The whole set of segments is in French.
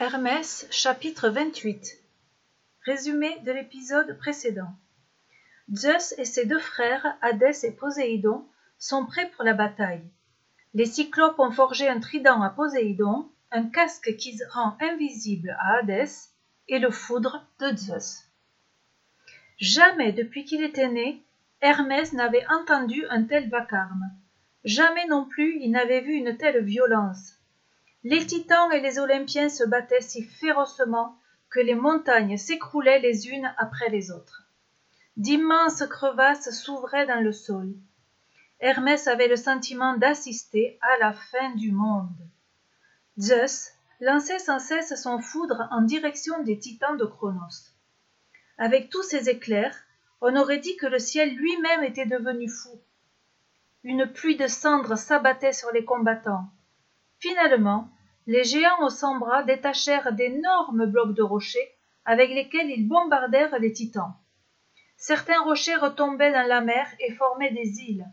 Hermès chapitre 28 Résumé de l'épisode précédent Zeus et ses deux frères, Hadès et Poséidon, sont prêts pour la bataille. Les Cyclopes ont forgé un trident à Poséidon, un casque qui rend invisible à Hadès et le foudre de Zeus. Jamais depuis qu'il était né, Hermès n'avait entendu un tel vacarme. Jamais non plus il n'avait vu une telle violence. Les titans et les olympiens se battaient si férocement que les montagnes s'écroulaient les unes après les autres. D'immenses crevasses s'ouvraient dans le sol. Hermès avait le sentiment d'assister à la fin du monde. Zeus lançait sans cesse son foudre en direction des titans de Cronos. Avec tous ces éclairs, on aurait dit que le ciel lui-même était devenu fou. Une pluie de cendres s'abattait sur les combattants. Finalement, les géants aux cent bras détachèrent d'énormes blocs de rochers avec lesquels ils bombardèrent les titans. Certains rochers retombaient dans la mer et formaient des îles.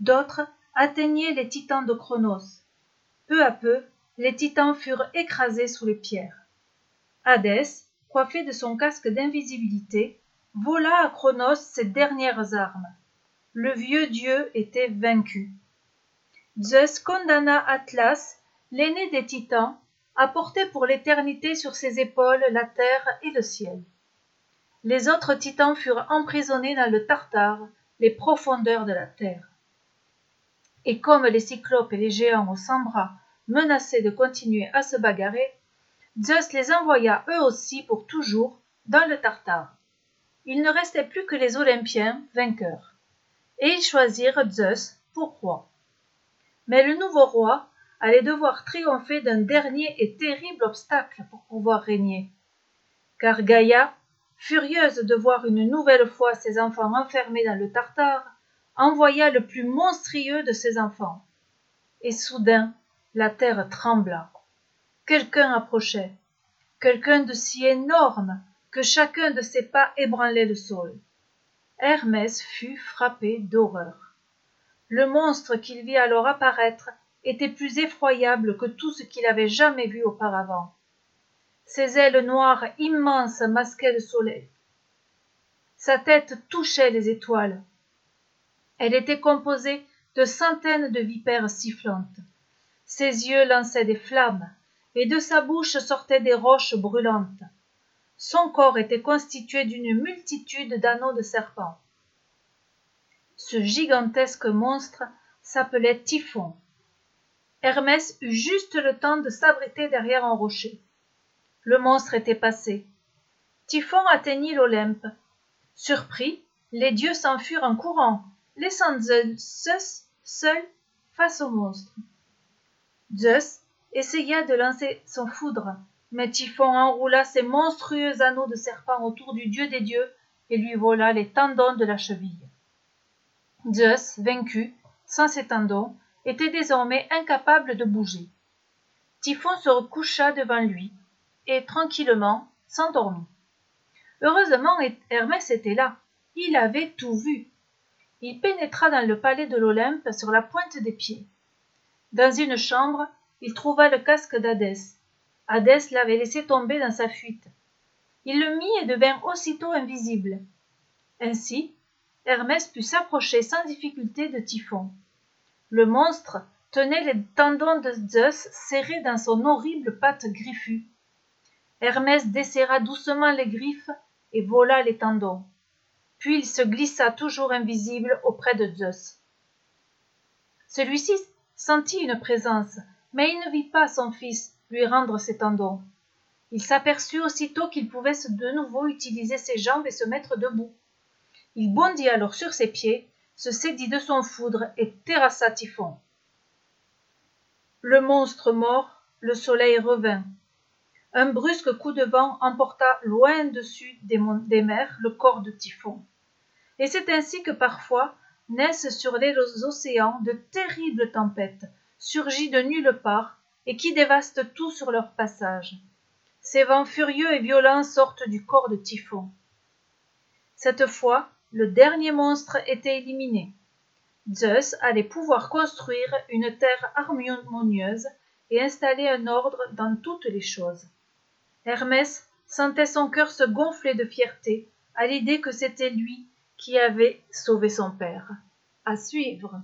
D'autres atteignaient les titans de Cronos. Peu à peu, les titans furent écrasés sous les pierres. Hadès, coiffé de son casque d'invisibilité, vola à Cronos ses dernières armes. Le vieux dieu était vaincu. Zeus condamna Atlas, l'aîné des titans, à porter pour l'éternité sur ses épaules la terre et le ciel. Les autres titans furent emprisonnés dans le Tartare, les profondeurs de la terre. Et comme les cyclopes et les géants aux cent bras menaçaient de continuer à se bagarrer, Zeus les envoya eux aussi pour toujours dans le Tartare. Il ne restait plus que les Olympiens vainqueurs, et ils choisirent Zeus pour roi. Mais le nouveau roi allait devoir triompher d'un dernier et terrible obstacle pour pouvoir régner. Car Gaïa, furieuse de voir une nouvelle fois ses enfants enfermés dans le Tartare, envoya le plus monstrueux de ses enfants. Et soudain, la terre trembla. Quelqu'un approchait, quelqu'un de si énorme que chacun de ses pas ébranlait le sol. Hermès fut frappé d'horreur. Le monstre qu'il vit alors apparaître était plus effroyable que tout ce qu'il avait jamais vu auparavant. Ses ailes noires immenses masquaient le soleil. Sa tête touchait les étoiles. Elle était composée de centaines de vipères sifflantes. Ses yeux lançaient des flammes, et de sa bouche sortaient des roches brûlantes. Son corps était constitué d'une multitude d'anneaux de serpents. Ce gigantesque monstre s'appelait Typhon. Hermès eut juste le temps de s'abriter derrière un rocher. Le monstre était passé. Typhon atteignit l'Olympe. Surpris, les dieux s'enfuirent en courant, laissant Zeus seul face au monstre. Zeus essaya de lancer son foudre, mais Typhon enroula ses monstrueux anneaux de serpent autour du dieu des dieux et lui vola les tendons de la cheville. Zeus, vaincu, sans ses tendons, était désormais incapable de bouger. Typhon se recoucha devant lui et tranquillement s'endormit. Heureusement Hermès était là. Il avait tout vu. Il pénétra dans le palais de l'Olympe sur la pointe des pieds. Dans une chambre, il trouva le casque d'Hadès. Hadès l'avait laissé tomber dans sa fuite. Il le mit et devint aussitôt invisible. Ainsi, Hermès put s'approcher sans difficulté de Typhon. Le monstre tenait les tendons de Zeus serrés dans son horrible patte griffue. Hermès desserra doucement les griffes et vola les tendons. Puis il se glissa toujours invisible auprès de Zeus. Celui-ci sentit une présence, mais il ne vit pas son fils lui rendre ses tendons. Il s'aperçut aussitôt qu'il pouvait de nouveau utiliser ses jambes et se mettre debout. Il bondit alors sur ses pieds se saisit de son foudre et terrassa Typhon. Le monstre mort, le soleil revint. Un brusque coup de vent emporta loin dessus des, des mers le corps de Typhon. Et c'est ainsi que parfois naissent sur les océans de terribles tempêtes, surgies de nulle part et qui dévastent tout sur leur passage. Ces vents furieux et violents sortent du corps de Typhon. Cette fois, le dernier monstre était éliminé. Zeus allait pouvoir construire une terre harmonieuse et installer un ordre dans toutes les choses. hermès sentait son cœur se gonfler de fierté à l'idée que c'était lui qui avait sauvé son père à suivre